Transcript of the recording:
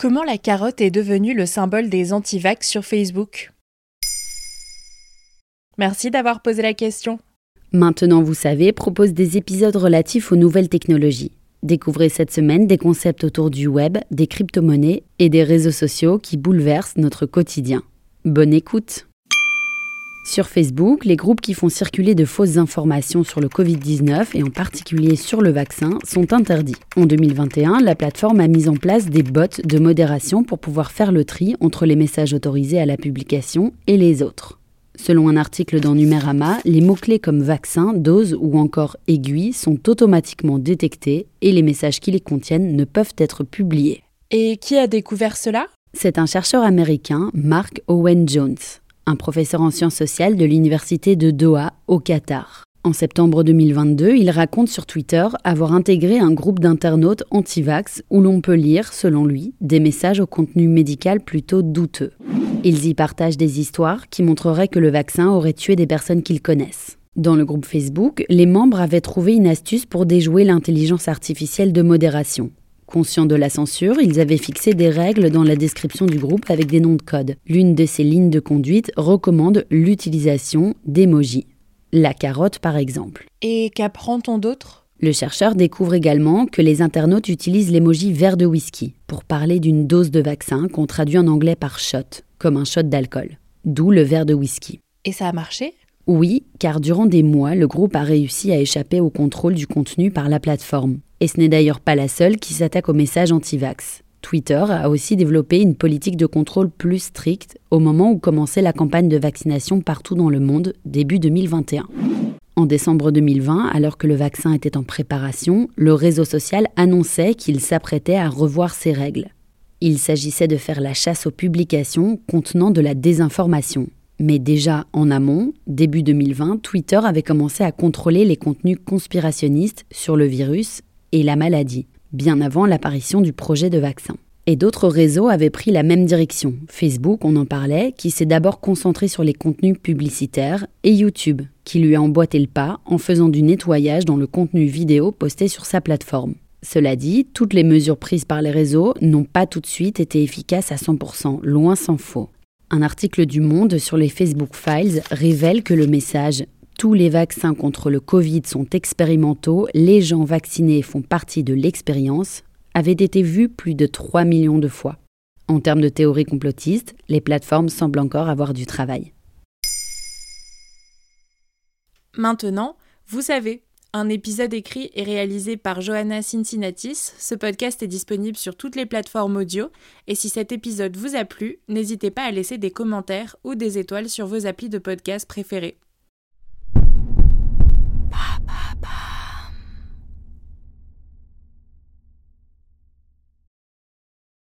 Comment la carotte est devenue le symbole des antivax sur Facebook? Merci d'avoir posé la question. Maintenant, vous savez, propose des épisodes relatifs aux nouvelles technologies. Découvrez cette semaine des concepts autour du web, des crypto-monnaies et des réseaux sociaux qui bouleversent notre quotidien. Bonne écoute sur Facebook, les groupes qui font circuler de fausses informations sur le Covid-19 et en particulier sur le vaccin sont interdits. En 2021, la plateforme a mis en place des bots de modération pour pouvoir faire le tri entre les messages autorisés à la publication et les autres. Selon un article dans Numérama, les mots-clés comme vaccin, dose ou encore aiguille sont automatiquement détectés et les messages qui les contiennent ne peuvent être publiés. Et qui a découvert cela? C'est un chercheur américain, Mark Owen Jones un professeur en sciences sociales de l'université de Doha, au Qatar. En septembre 2022, il raconte sur Twitter avoir intégré un groupe d'internautes anti-vax où l'on peut lire, selon lui, des messages au contenu médical plutôt douteux. Ils y partagent des histoires qui montreraient que le vaccin aurait tué des personnes qu'ils connaissent. Dans le groupe Facebook, les membres avaient trouvé une astuce pour déjouer l'intelligence artificielle de modération. Conscients de la censure, ils avaient fixé des règles dans la description du groupe avec des noms de code. L'une de ces lignes de conduite recommande l'utilisation d'émojis. La carotte, par exemple. Et qu'apprend-on d'autre? Le chercheur découvre également que les internautes utilisent l'émoji verre de whisky pour parler d'une dose de vaccin qu'on traduit en anglais par shot, comme un shot d'alcool. D'où le verre de whisky. Et ça a marché? Oui, car durant des mois, le groupe a réussi à échapper au contrôle du contenu par la plateforme. Et ce n'est d'ailleurs pas la seule qui s'attaque aux messages anti-vax. Twitter a aussi développé une politique de contrôle plus stricte au moment où commençait la campagne de vaccination partout dans le monde, début 2021. En décembre 2020, alors que le vaccin était en préparation, le réseau social annonçait qu'il s'apprêtait à revoir ses règles. Il s'agissait de faire la chasse aux publications contenant de la désinformation. Mais déjà en amont, début 2020, Twitter avait commencé à contrôler les contenus conspirationnistes sur le virus et la maladie, bien avant l'apparition du projet de vaccin. Et d'autres réseaux avaient pris la même direction. Facebook, on en parlait, qui s'est d'abord concentré sur les contenus publicitaires, et YouTube, qui lui a emboîté le pas en faisant du nettoyage dans le contenu vidéo posté sur sa plateforme. Cela dit, toutes les mesures prises par les réseaux n'ont pas tout de suite été efficaces à 100%, loin s'en faut. Un article du Monde sur les Facebook Files révèle que le message tous les vaccins contre le Covid sont expérimentaux, les gens vaccinés font partie de l'expérience, avait été vu plus de 3 millions de fois. En termes de théorie complotiste, les plateformes semblent encore avoir du travail. Maintenant, vous savez, un épisode écrit et réalisé par Johanna Cincinnatis. Ce podcast est disponible sur toutes les plateformes audio. Et si cet épisode vous a plu, n'hésitez pas à laisser des commentaires ou des étoiles sur vos applis de podcast préférés.